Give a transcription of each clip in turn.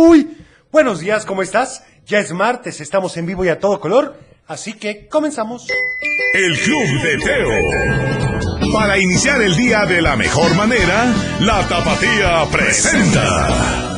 Muy buenos días, ¿cómo estás? Ya es martes, estamos en vivo y a todo color, así que comenzamos. El Club de Teo. Para iniciar el día de la mejor manera, la Tapatía presenta.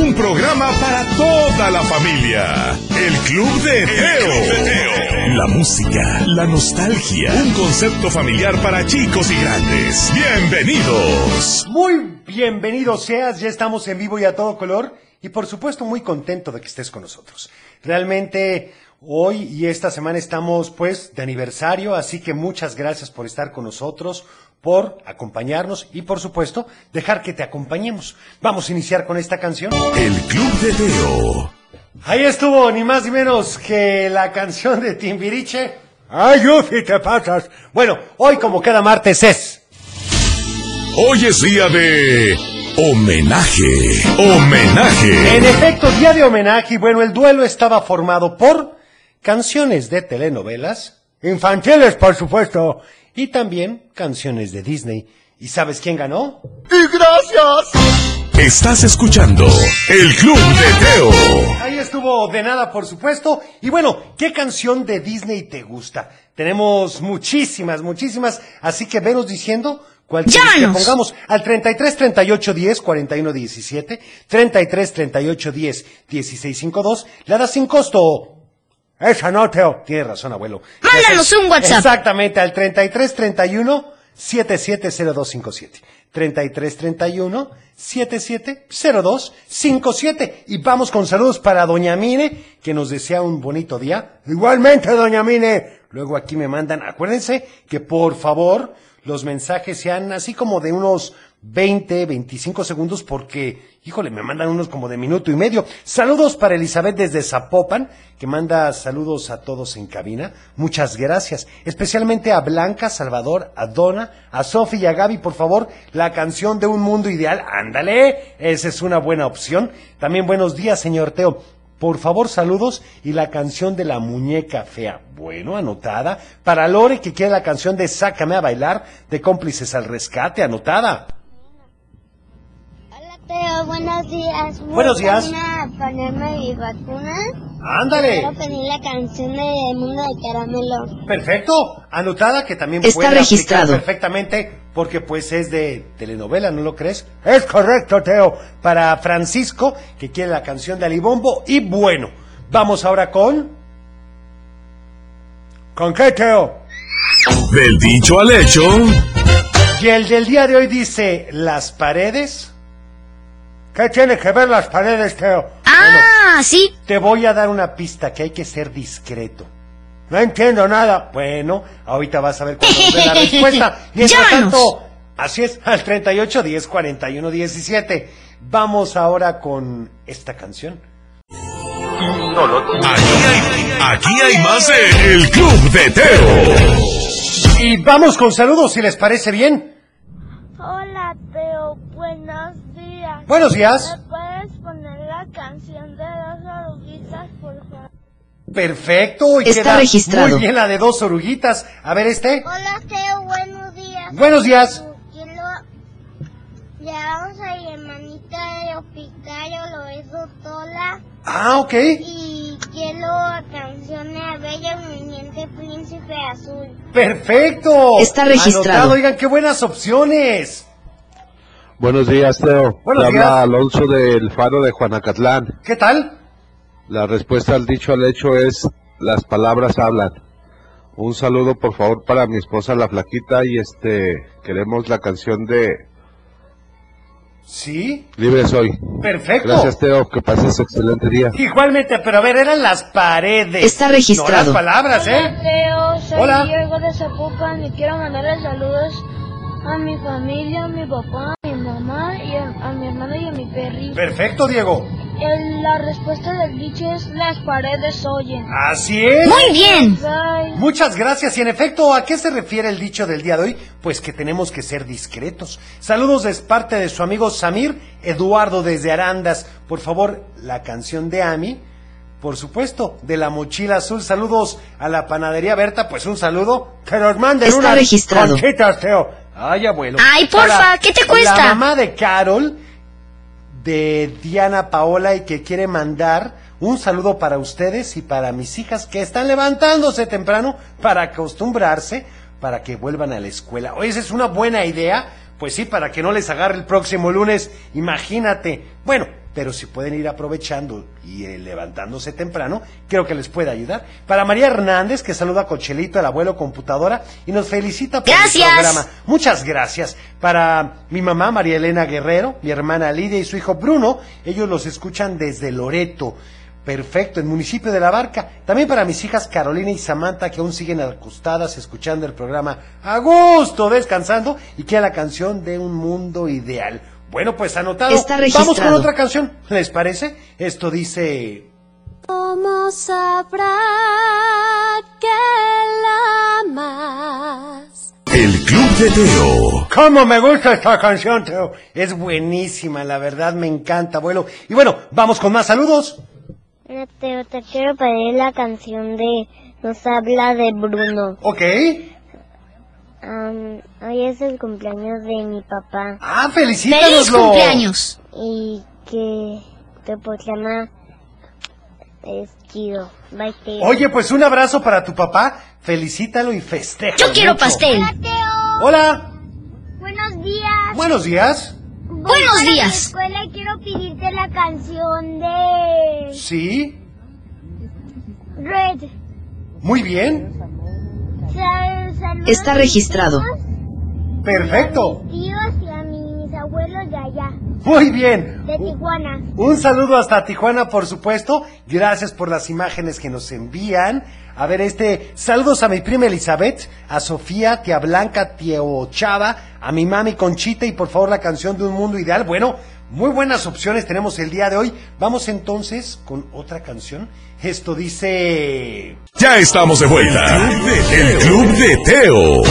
Un programa para toda la familia. El Club de Teo. La música, la nostalgia. Un concepto familiar para chicos y grandes. Bienvenidos. Muy bienvenido seas, ya estamos en vivo y a todo color y por supuesto muy contento de que estés con nosotros. Realmente hoy y esta semana estamos pues de aniversario, así que muchas gracias por estar con nosotros, por acompañarnos y por supuesto dejar que te acompañemos. Vamos a iniciar con esta canción. El Club de Teo. Ahí estuvo, ni más ni menos que la canción de Timbiriche. Ay, Ufi, te pasas. Bueno, hoy como cada martes es. Hoy es día de homenaje. Homenaje. En efecto, día de homenaje y bueno, el duelo estaba formado por canciones de telenovelas Infantiles, por supuesto. y también canciones de Disney. ¿Y sabes quién ganó? Y gracias. Estás escuchando El Club de Teo. Ahí estuvo de nada, por supuesto. Y bueno, ¿qué canción de Disney te gusta? Tenemos muchísimas, muchísimas. Así que venos diciendo cuál que pongamos al 33 38 10 41 17, 33 38 10 16 52. La das sin costo. Esa no, Teo. Tienes razón, abuelo. Mándanos un WhatsApp. Exactamente, al 33 31 770257. 33 31 770257. Y vamos con saludos para Doña Mine, que nos desea un bonito día. Igualmente, doña Mine. Luego aquí me mandan, acuérdense que por favor los mensajes sean así como de unos 20, 25 segundos porque, híjole, me mandan unos como de minuto y medio. Saludos para Elizabeth desde Zapopan, que manda saludos a todos en cabina. Muchas gracias. Especialmente a Blanca, Salvador, a Donna, a Sofi y a Gaby, por favor, la canción de Un Mundo Ideal. Ándale, esa es una buena opción. También buenos días, señor Teo. Por favor, saludos y la canción de la muñeca fea. Bueno, anotada. Para Lore, que quiere la canción de Sácame a bailar, de cómplices al rescate, anotada. Teo, buenos días. Buenos días. A ponerme mi vacuna. Ándale. Quiero pedir la canción de Mundo de Caramelo. Perfecto. Anotada, que también Está puede aplicar registrado. perfectamente, porque pues es de telenovela, ¿no lo crees? Es correcto, Teo. Para Francisco, que quiere la canción de Alibombo. Y bueno, vamos ahora con... ¿Con qué, Teo? Del dicho al hecho. Y el del día de hoy dice, las paredes... ¿Qué tiene que ver las paredes, Teo? Ah, sí. Te voy a dar una pista que hay que ser discreto. No entiendo nada. Bueno, ahorita vas a ver nos dé la respuesta. Mientras tanto, así es, al 38 10 41 17. Vamos ahora con esta canción. Aquí hay, aquí hay más de El Club de Teo. Y vamos con saludos, si les parece bien. Hola Teo, buenos días. Buenos días. ¿Me puedes poner la canción de dos oruguitas, por favor? Perfecto. Y Está queda registrado. Muy bien la de dos oruguitas. A ver este. Hola Teo, buenos días. Buenos días. Quiero... Le vamos a mi hermanita de Hospitalio, lo es Tola. Ah, ok. Y quiero canción de Bella Durmiente Príncipe Azul. Perfecto. Está registrado. Anotado, oigan, qué buenas opciones. Buenos días, Teo. Buenos días. habla Alonso del Faro de Juanacatlán. ¿Qué tal? La respuesta al dicho al hecho es, las palabras hablan. Un saludo, por favor, para mi esposa La Flaquita y este, queremos la canción de Sí. Libre Soy. Perfecto. Gracias, Teo. Que pases excelente día. Igualmente, pero a ver, eran las paredes. Está registrado. No las palabras, ¿eh? Teo, soy Hola. Diego de Zapopan y quiero mandarle saludos a mi familia, a mi papá, mamá y a, a mi hermano y a mi perrito. Perfecto, Diego. El- la respuesta del dicho es las paredes oyen. Así es. Muy bien. Bye. Muchas gracias. Y en efecto, ¿a qué se refiere el dicho del día de hoy? Pues que tenemos que ser discretos. Saludos de parte de su amigo Samir Eduardo desde Arandas. Por favor, la canción de Ami. Por supuesto, de la mochila azul. Saludos a la panadería Berta. Pues un saludo. Que nos manden Está unas registrado. conchitas, Teo. Ay, abuelo. Ay, porfa, ¿qué te cuesta? La mamá de Carol, de Diana Paola, y que quiere mandar un saludo para ustedes y para mis hijas que están levantándose temprano para acostumbrarse, para que vuelvan a la escuela. Oye, esa es una buena idea. Pues sí, para que no les agarre el próximo lunes, imagínate. Bueno, pero si pueden ir aprovechando y eh, levantándose temprano, creo que les puede ayudar. Para María Hernández, que saluda a Cochelito, el abuelo computadora, y nos felicita por Gracias. el programa. Muchas gracias. Para mi mamá, María Elena Guerrero, mi hermana Lidia y su hijo Bruno, ellos los escuchan desde Loreto. Perfecto, en municipio de La Barca. También para mis hijas Carolina y Samantha, que aún siguen acostadas escuchando el programa a gusto, descansando, y que la canción de un mundo ideal. Bueno, pues anotado. Está Vamos con otra canción. ¿Les parece? Esto dice... ¿Cómo sabrá que la amas? El Club de Teo. ¿Cómo me gusta esta canción, Teo? Es buenísima, la verdad me encanta, abuelo. Y bueno, vamos con más saludos. Teo, te quiero pedir la canción de Nos habla de Bruno. Ok. Am, hoy es el cumpleaños de mi papá Ah, ¡Feliz felicítanoslo. cumpleaños! y que tu programa es chido. Bye, Teo. Oye, pues un abrazo para tu papá. Felicítalo y festeja. Yo quiero pastel. Hola. Buenos días. Buenos días. Buenos días. escuela y quiero pedirte la canción de Sí. Red. Muy bien. Está registrado. Perfecto. tíos y a mis abuelos de allá, Muy bien. de Tijuana. Un saludo hasta Tijuana, por supuesto. Gracias por las imágenes que nos envían. A ver, este, saludos a mi prima Elizabeth, a Sofía, tía Blanca, tía Chava, a mi mami Conchita y por favor la canción de Un Mundo Ideal. Bueno, muy buenas opciones tenemos el día de hoy. Vamos entonces con otra canción. Esto dice... Ya estamos de vuelta. El Club de Teo.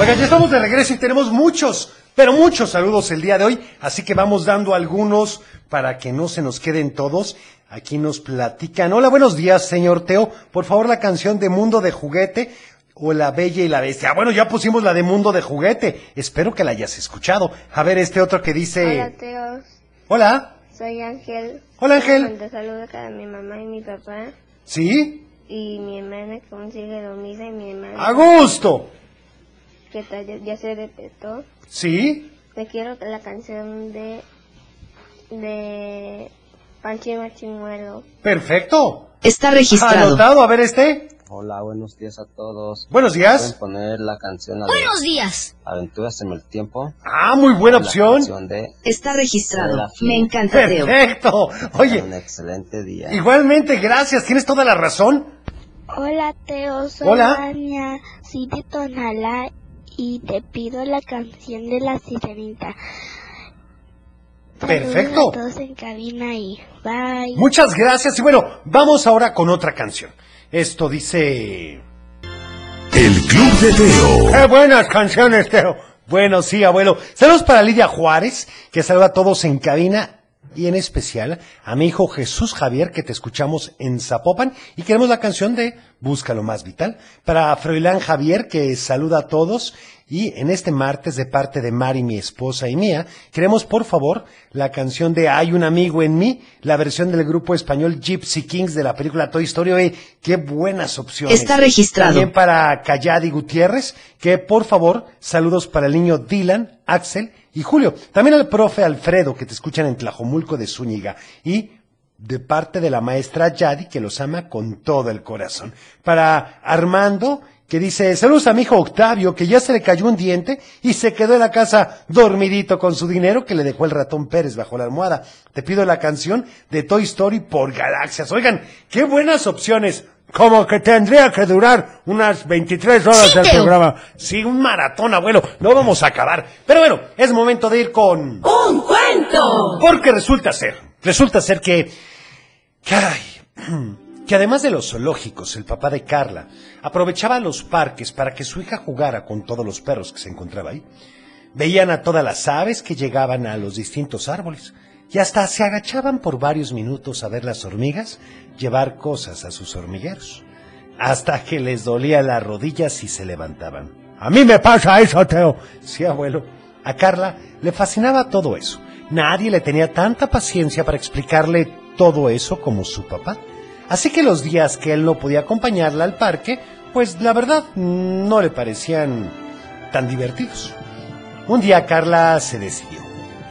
Oigan, ya estamos de regreso y tenemos muchos, pero muchos saludos el día de hoy, así que vamos dando algunos para que no se nos queden todos. Aquí nos platican. Hola, buenos días, señor Teo. Por favor, la canción de Mundo de Juguete o La Bella y la Bestia. Ah, bueno, ya pusimos la de Mundo de Juguete. Espero que la hayas escuchado. A ver, este otro que dice... Hola, Teo. Hola. Soy Ángel. Hola, Ángel. Te saludo a mi mamá y mi papá. ¿Sí? Y mi hermana que aún sigue dormida y mi hermana A gusto. que ya, ya se despertó. ¿Sí? Te quiero la canción de de Panchi Machimuelo. Perfecto. Está registrado. Anotado. A ver, este. Hola, buenos días a todos. Buenos ¿Pueden días. poner la canción de Buenos días. Aventuras en el Tiempo? Ah, muy buena La opción. canción de Está registrado. Me encanta, Teo. Perfecto. Oye, Un excelente día. igualmente, gracias. Tienes toda la razón. Hola Teo, soy Hola. Vania, soy de Tonalá y te pido la canción de la sirenita. Perfecto. Todos en cabina y bye. Muchas gracias. Y bueno, vamos ahora con otra canción. Esto dice... El Club de Teo. ¡Qué buenas canciones, Teo! Bueno, sí, abuelo. Saludos para Lidia Juárez, que saluda a todos en cabina y en especial a mi hijo Jesús Javier, que te escuchamos en Zapopan y queremos la canción de Busca lo más vital. Para Froilán Javier, que saluda a todos y en este martes de parte de Mari, mi esposa y mía, queremos por favor la canción de Hay un amigo en mí, la versión del grupo español Gypsy Kings de la película Toy Story. Oye, qué buenas opciones. Está registrado. También para Cayadi Gutiérrez, que por favor, saludos para el niño Dylan, Axel y Julio. También al profe Alfredo, que te escuchan en Tlajomulco de Zúñiga. Y de parte de la maestra Yadi, que los ama con todo el corazón. Para Armando, que dice, saludos a mi hijo Octavio, que ya se le cayó un diente y se quedó en la casa dormidito con su dinero que le dejó el ratón Pérez bajo la almohada. Te pido la canción de Toy Story por Galaxias. Oigan, qué buenas opciones. Como que tendría que durar unas 23 horas Sí, el Teo. programa. Sí, un maratón, abuelo. No vamos a acabar. Pero bueno, es momento de ir con... ¡Un cuento! Porque resulta ser, resulta ser que... Caray, que además de los zoológicos, el papá de Carla aprovechaba los parques para que su hija jugara con todos los perros que se encontraba ahí. Veían a todas las aves que llegaban a los distintos árboles y hasta se agachaban por varios minutos a ver las hormigas llevar cosas a sus hormigueros, hasta que les dolía las rodillas y se levantaban. A mí me pasa eso, Teo. Sí, abuelo. A Carla le fascinaba todo eso. Nadie le tenía tanta paciencia para explicarle todo eso como su papá. Así que los días que él no podía acompañarla al parque, pues la verdad no le parecían tan divertidos. Un día Carla se decidió.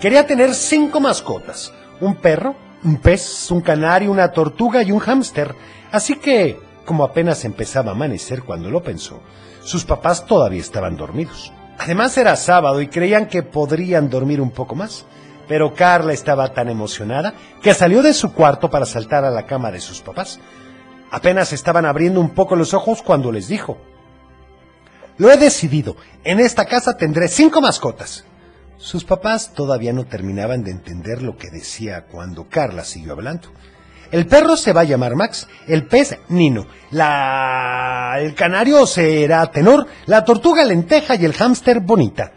Quería tener cinco mascotas. Un perro, un pez, un canario, una tortuga y un hámster. Así que, como apenas empezaba a amanecer cuando lo pensó, sus papás todavía estaban dormidos. Además era sábado y creían que podrían dormir un poco más. Pero Carla estaba tan emocionada que salió de su cuarto para saltar a la cama de sus papás. Apenas estaban abriendo un poco los ojos cuando les dijo, Lo he decidido, en esta casa tendré cinco mascotas. Sus papás todavía no terminaban de entender lo que decía cuando Carla siguió hablando. El perro se va a llamar Max, el pez Nino, la... el canario será Tenor, la tortuga Lenteja y el hámster Bonita.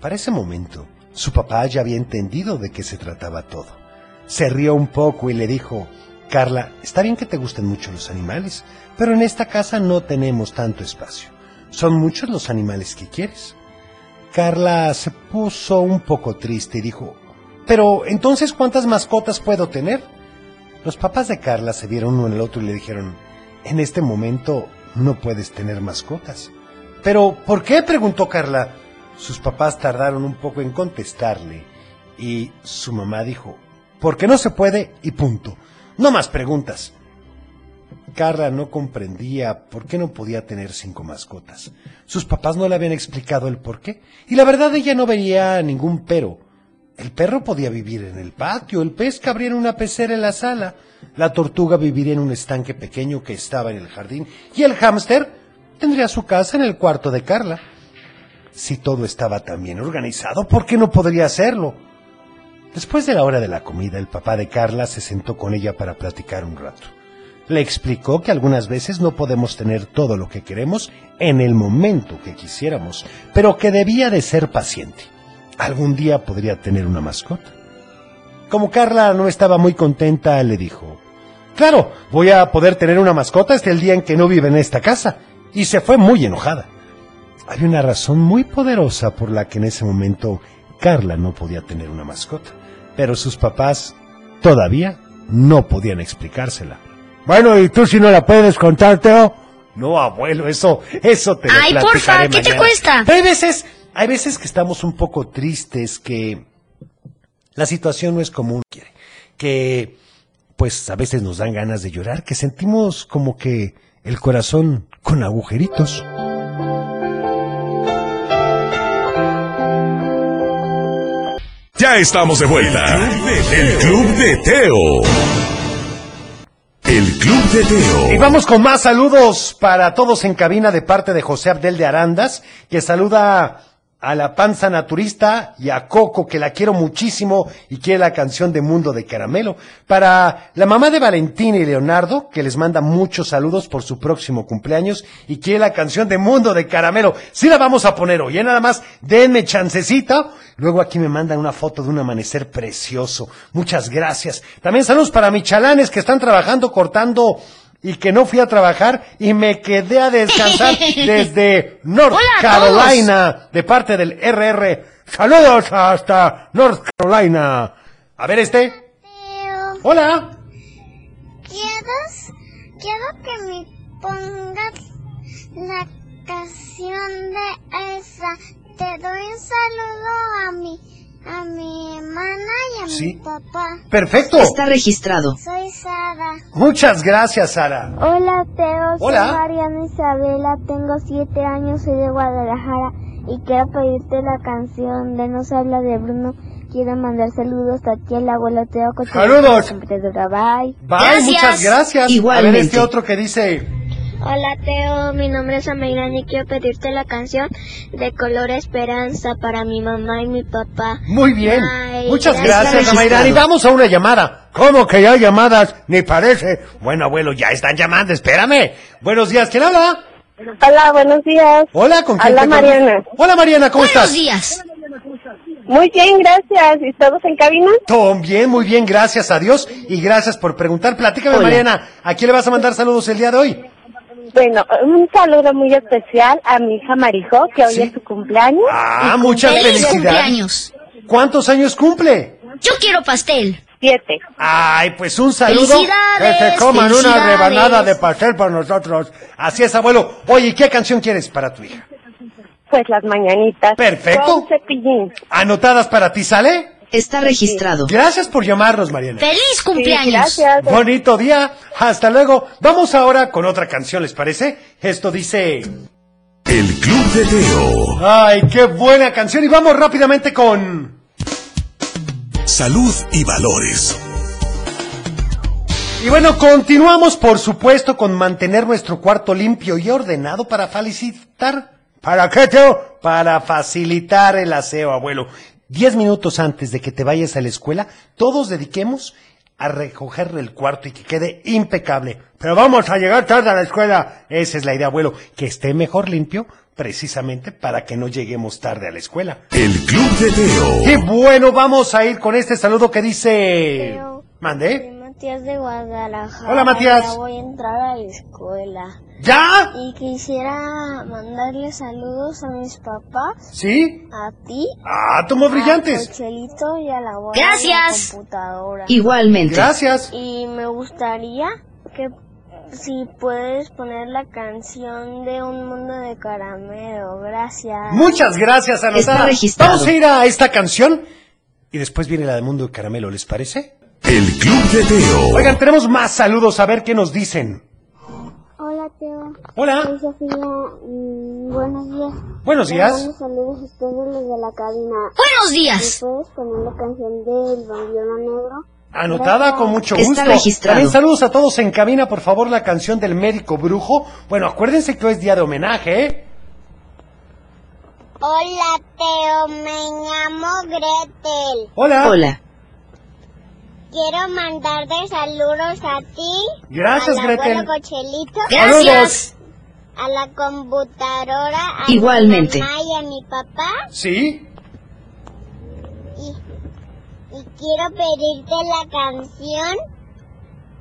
Para ese momento, su papá ya había entendido de qué se trataba todo. Se rió un poco y le dijo, Carla, está bien que te gusten mucho los animales, pero en esta casa no tenemos tanto espacio. Son muchos los animales que quieres. Carla se puso un poco triste y dijo, pero entonces ¿cuántas mascotas puedo tener? Los papás de Carla se vieron uno en el otro y le dijeron, en este momento no puedes tener mascotas. Pero, ¿por qué? preguntó Carla. Sus papás tardaron un poco en contestarle y su mamá dijo, porque no se puede y punto. No más preguntas. Carla no comprendía por qué no podía tener cinco mascotas. Sus papás no le habían explicado el por qué, y la verdad ella no veía ningún pero. El perro podía vivir en el patio, el pez cabría en una pecera en la sala, la tortuga viviría en un estanque pequeño que estaba en el jardín, y el hámster tendría su casa en el cuarto de Carla. Si todo estaba tan bien organizado, ¿por qué no podría hacerlo? Después de la hora de la comida, el papá de Carla se sentó con ella para platicar un rato. Le explicó que algunas veces no podemos tener todo lo que queremos en el momento que quisiéramos, pero que debía de ser paciente. Algún día podría tener una mascota. Como Carla no estaba muy contenta, le dijo, Claro, voy a poder tener una mascota hasta el día en que no vive en esta casa. Y se fue muy enojada. Había una razón muy poderosa por la que en ese momento Carla no podía tener una mascota, pero sus papás todavía no podían explicársela. Bueno, ¿y tú si no la puedes contar, Teo? No, abuelo, eso, eso te lo Ay, porfa, ¿qué te cuesta? Pero hay veces, hay veces que estamos un poco tristes, que la situación no es como uno quiere, que pues a veces nos dan ganas de llorar, que sentimos como que el corazón con agujeritos. Ya estamos de vuelta. El Club de Teo. El Club de Teo. Y vamos con más saludos para todos en cabina de parte de José Abdel de Arandas, que saluda a la panza naturista y a Coco, que la quiero muchísimo y quiere la canción de Mundo de Caramelo. Para la mamá de Valentina y Leonardo, que les manda muchos saludos por su próximo cumpleaños y quiere la canción de Mundo de Caramelo. Sí la vamos a poner hoy, ¿eh? nada más denme chancecita. Luego aquí me mandan una foto de un amanecer precioso. Muchas gracias. También saludos para mis chalanes que están trabajando cortando y que no fui a trabajar y me quedé a descansar desde North Hola Carolina de parte del RR. Saludos hasta North Carolina. A ver este. Hola. ¿quieres? Quiero que me pongas la canción de Elsa. Te doy un saludo a mi, a mi hermana y a Sí. mi papá. Perfecto. Está registrado. Soy Sara. Muchas gracias, Sara. Hola Teo, Hola. soy Mariana Isabela, tengo siete años, soy de Guadalajara y quiero pedirte la canción de No se habla de Bruno. Quiero mandar saludos a ti, el abuelo Teo, Saludos. siempre te dura, bye. Bye, Gracias. muchas gracias. A ver Igualmente. este otro que dice. Hola Teo, mi nombre es Amairani y quiero pedirte la canción de Color Esperanza para mi mamá y mi papá. Muy bien. Bye. Muchas gracias, está Amairani. registrado. Vamos a una llamada. ¿Cómo que ya hay llamadas? Ni parece. Bueno, abuelo, ya están llamando. Espérame. Buenos días. ¿Quién habla? Hola, buenos días. Hola, ¿con quién Hola, Mariana. Hola, Mariana, ¿cómo Buenos estás? días. Muy bien, gracias. ¿Y todos en cabina? Todo bien, muy bien, gracias a Dios y gracias por preguntar. Platícame, Hola. Mariana, ¿a quién le vas a mandar saludos el día de hoy? Bueno, un saludo muy especial a mi hija Marijo, que hoy es su cumpleaños. Ah, Y muchas cumple ¡Feliz felicidades. cumpleaños! ¿Cuántos años cumple? Yo quiero pastel. Siete. Ay, pues un saludo. ¡Felicidades! Que se coman una rebanada de pastel por nosotros. Así es, abuelo. Oye, ¿qué canción quieres para tu hija? Pues las mañanitas. Perfecto. Con cepillín. ¿Anotadas para ti, sale? Está registrado. Gracias por llamarnos, Mariana. ¡Feliz Sí, cumpleaños! gracias. Bonito día. Hasta luego. Vamos ahora con otra canción, ¿les parece? Esto dice... El Club de Teo. Ay, qué buena canción. Y vamos rápidamente con... Salud y valores. Y bueno, continuamos, por supuesto, con mantener nuestro cuarto limpio y ordenado para felicitar. ¿Para qué, Teo? Para facilitar el aseo, abuelo. Diez minutos antes de que te vayas a la escuela, todos dediquemos a recoger el cuarto y que quede impecable. Pero vamos a llegar tarde a la escuela. Esa es la idea, abuelo, que esté mejor limpio, precisamente para que no lleguemos tarde a la escuela. El Club de Teo. Qué bueno, vamos a ir con este saludo que dice... Teo. ¿Mande? Soy Matías de Guadalajara. Hola, Matías. Ya voy a entrar a la escuela. ¿Ya? Y quisiera mandarle saludos a mis papás, ¿Sí? a ti, Ah, tomos a brillantes. Cochelito y a la abuela Gracias. de la computadora. Igualmente. Gracias. Y me gustaría que si puedes poner la canción de Un Mundo de Caramelo. Gracias. Muchas gracias, anotada. Está registrado. Vamos a ir a esta canción y después viene la de Mundo de Caramelo, ¿les parece? El Club de Teo. Oigan, tenemos más saludos, a ver qué nos dicen. Hola, Teo. Hola, Soy Sofía. Mm, buenos días. buenos días. Buenos saludos a ustedes desde la cabina. ¡Buenos ¿Me días! puedes poner la canción del Bambiano Negro? Anotada con mucho Está gusto. registrado. También saludos a todos en cabina, por favor, la canción del médico brujo. Bueno, acuérdense que hoy es día de homenaje, ¿eh? Hola, Teo. Me llamo Gretel. Hola. Hola. Quiero mandarte saludos a ti. Gracias, al Gretel. abuelo Cochelito. ¡Gracias! A la computadora. A Igualmente. mi mamá y a mi papá. ¿Sí? Y, y quiero pedirte la canción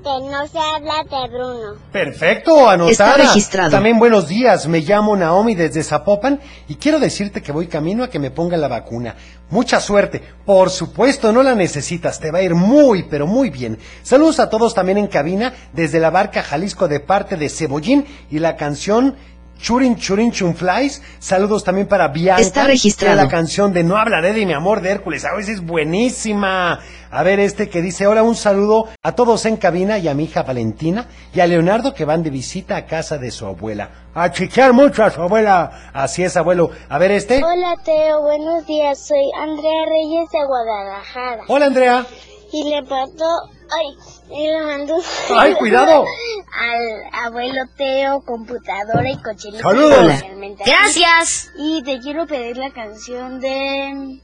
de No se habla de Bruno. Perfecto, anotada. Está registrado. También buenos días, me llamo Naomi desde Zapopan y quiero decirte que voy camino a que me ponga la vacuna. Mucha suerte. Por supuesto, no la necesitas, te va a ir muy, pero muy bien. Saludos a todos también en cabina desde la barca Jalisco de parte de Cebollín y la canción Churin Churin Chunflies. Saludos también para Bianca. Está registrado. de La canción de No hablaré de mi amor de Hércules. A veces es buenísima. A ver este que dice, hola, un saludo a todos en cabina y a mi hija Valentina y a Leonardo que van de visita a casa de su abuela. A chichear mucho a su abuela. Así es, abuelo. A ver este. Hola, Teo. Buenos días. Soy Andrea Reyes de Guadalajara. Hola, Andrea. Y le mando... Ay, y le. Ay, cuidado. Al abuelo Teo, computadora y cochelito. Saludos. ¡Gracias! Y te quiero pedir la canción de...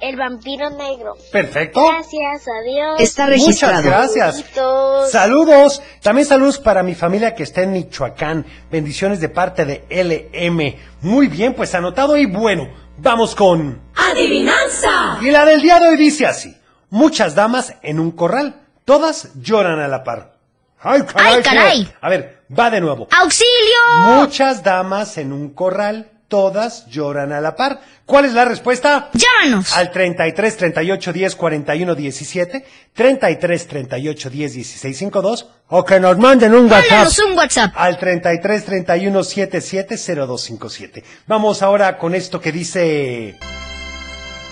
El vampiro negro. Perfecto. Gracias, adiós. Está Muchas registrado. gracias. Besitos. Saludos. También saludos para mi familia que está en Michoacán. Bendiciones de parte de LM. Muy bien, pues anotado y bueno. Vamos con... ¡Adivinanza! Y la del día de hoy dice así. Muchas damas en un corral. Todas lloran a la par. Ay, caray. ¡Ay, caray! A ver, va de nuevo. ¡Auxilio! Muchas damas en un corral. Todas lloran a la par. ¿Cuál es la respuesta? ¡Llámanos! Al 33 38 10 41 17, 33 38 10 16 52 O que nos manden un WhatsApp. Mándanos un WhatsApp. al 33 31 77 0257. Vamos ahora con esto que dice...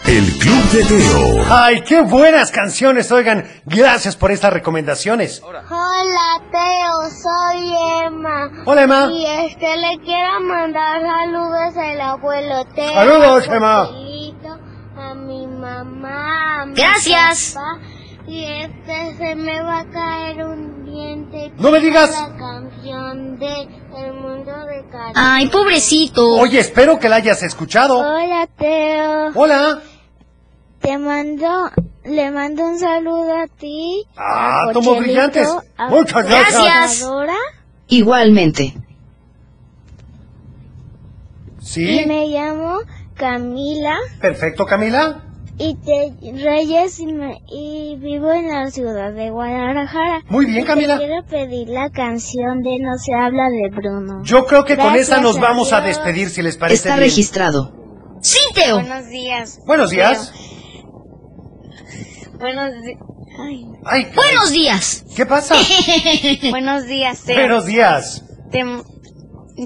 El Club de Teo. ¡Ay, qué buenas canciones! Oigan, gracias por estas recomendaciones. Hola, Teo, soy Emma. Hola, Emma. Y este le quiero mandar saludos al abuelo Teo. Saludos, a Emma. A mi mamá. a mi Gracias. papá. Y este se me va a caer un diente. No me digas. La canción de El mundo de Cari. ¡Ay, pobrecito! Oye, espero que la hayas escuchado. Hola, Teo. Hola. Te mando, le mando un saludo a ti. Ah, a tomo brillantes. a Muchas gracias. Igualmente. Sí. Y me llamo Camila. Perfecto, Camila. y te Reyes y, me- y vivo en la ciudad de Guadalajara. Muy bien, Y Camila. Te quiero pedir la canción de No se habla de Bruno. Yo creo que con esa nos vamos a despedir, si les parece Está bien. registrado. Sí, Teo. Buenos días. Buenos días. Buenos, di- Ay, Ay, caray. Buenos días. ¿Qué pasa? buenos días, Teo. Buenos días. Te-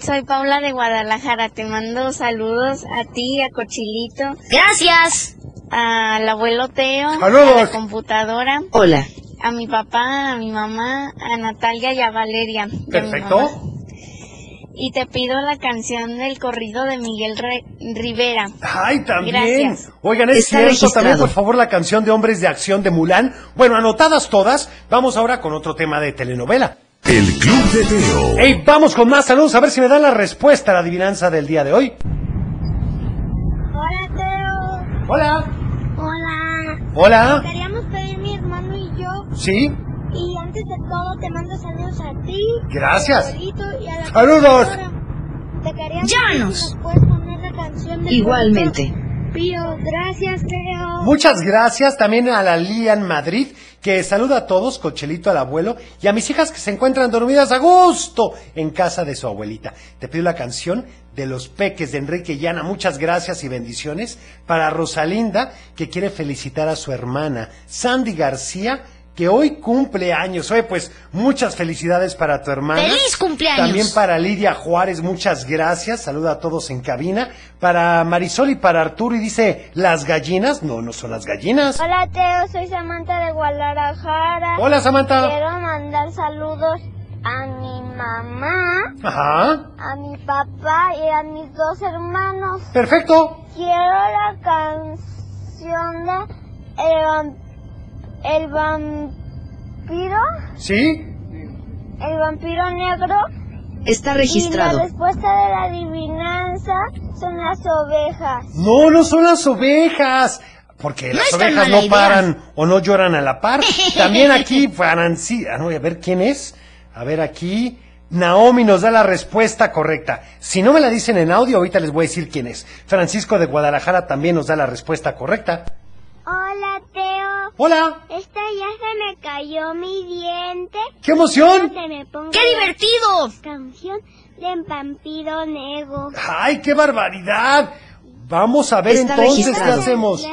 soy Paula de Guadalajara. Te mando saludos a ti, a Cochilito, Gracias. al abuelo Teo, Saludos. a la computadora, Hola. a mi papá, a mi mamá, a Natalia y a Valeria. mi Perfecto. Y te pido la canción del corrido de Miguel Re- Rivera. Ay, también. Gracias. Oigan, es Está cierto, registrado. también por favor la canción de Hombres de Acción de Mulan. Bueno, anotadas todas, vamos ahora con otro tema de telenovela. El Club de Teo. Ey, vamos con más saludos a ver si me dan la respuesta a la adivinanza del día de hoy. Hola, Teo. Hola. Hola. Hola. Queríamos pedir mi hermano y yo. Sí. Y antes de todo te mando saludos a ti. Gracias. a y a la Saludos. computadora. Te queríamos Llámanos. pedir si nos puedes poner la canción del Igualmente. Pío, gracias, Teo. Muchas gracias también a la Lian Madrid, que saluda a todos, Cochelito al abuelo, y a mis hijas que se encuentran dormidas a gusto en casa de su abuelita. Te pido la canción de los peques de Enrique y Ana. Muchas gracias y bendiciones. Para Rosalinda, que quiere felicitar a su hermana, Sandy García, que hoy cumple años. Oye, pues muchas felicidades para tu hermana. ¡Feliz cumpleaños! También para Lidia Juárez, muchas gracias. Saluda a todos en cabina. Para Marisol y para Arturo y dice, ¿las gallinas? No, no son las gallinas. Hola, Teo, soy Samantha de Guadalajara. Hola, Samantha. Quiero mandar saludos a mi mamá, Ajá. a mi papá y a mis dos hermanos. Perfecto. Quiero la canción de El, el vampiro, ¿Sí? el vampiro negro. Está Y la registrado. respuesta de la adivinanza son las ovejas. No, no son las ovejas. Porque No las ovejas no idea. paran o no lloran a la par. También aquí, Franci... ah, no, a ver quién es. A ver aquí. Naomi nos da la respuesta correcta. Si no me la dicen en audio, ahorita les voy a decir quién es. Francisco de Guadalajara también nos da la respuesta correcta. Hola, Teo. Hola. Esta ya se me cayó mi diente. ¡Qué emoción! ¡Qué la divertido! canción de vampiro negro. ¡Ay, qué barbaridad! Vamos a ver Está entonces qué hacemos.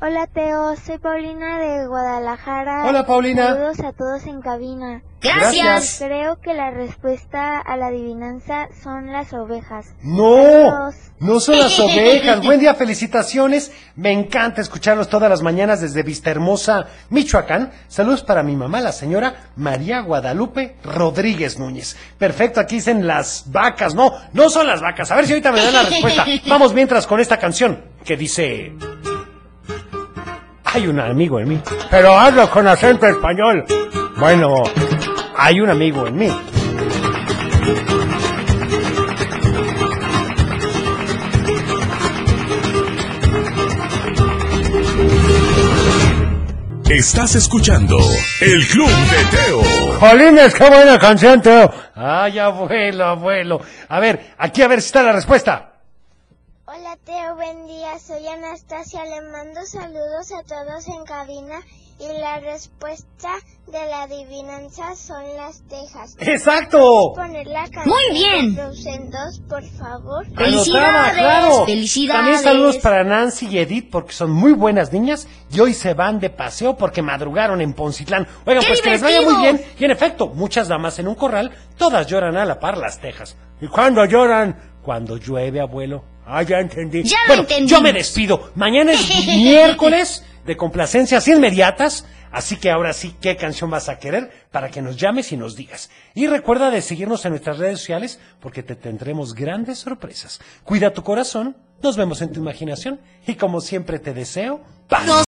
Hola Teo, soy Paulina de Guadalajara. Hola, Paulina. Saludos a todos en cabina. Gracias. Creo que la respuesta a la adivinanza son las ovejas. No, Adiós. no son las ovejas. Buen día, felicitaciones. Me encanta escucharlos todas las mañanas desde Vista Hermosa, Michoacán. Saludos para mi mamá, la señora María Guadalupe Rodríguez Núñez. Perfecto, aquí dicen las vacas. No, no son las vacas. A ver si ahorita me dan la respuesta. Vamos mientras con esta canción que dice... Hay un amigo en mí. Pero hazlo con acento español. Bueno, hay un amigo en mí. Estás escuchando El Club de Teo. Jolines, qué buena canción, Teo. Ay, abuelo, abuelo. A ver, aquí a ver si está la respuesta. Teo, buen día. Soy Anastasia. Le mando saludos a todos en cabina. Y la respuesta de la adivinanza son las tejas. ¡Exacto! Poner la canción Muy bien. Frozen 2, por favor. ¡Felicidades! Claro. ¡Felicidades! También saludos para Nancy y Edith porque son muy buenas niñas y hoy se van de paseo porque madrugaron en Poncitlán. Oigan, ¡Qué pues que les vaya muy bien. Y en efecto, muchas damas en un corral, todas lloran a la par las tejas. ¿Y cuándo lloran? Cuando llueve, abuelo. Ah, ya entendí. Ya lo Bueno, entendimos. yo me despido. Mañana es miércoles de complacencias inmediatas. Así que ahora sí, ¿qué canción vas a querer? Para que nos llames y nos digas. Y recuerda de seguirnos en nuestras redes sociales porque te tendremos grandes sorpresas. Cuida tu corazón, nos vemos en tu imaginación y como siempre te deseo paz.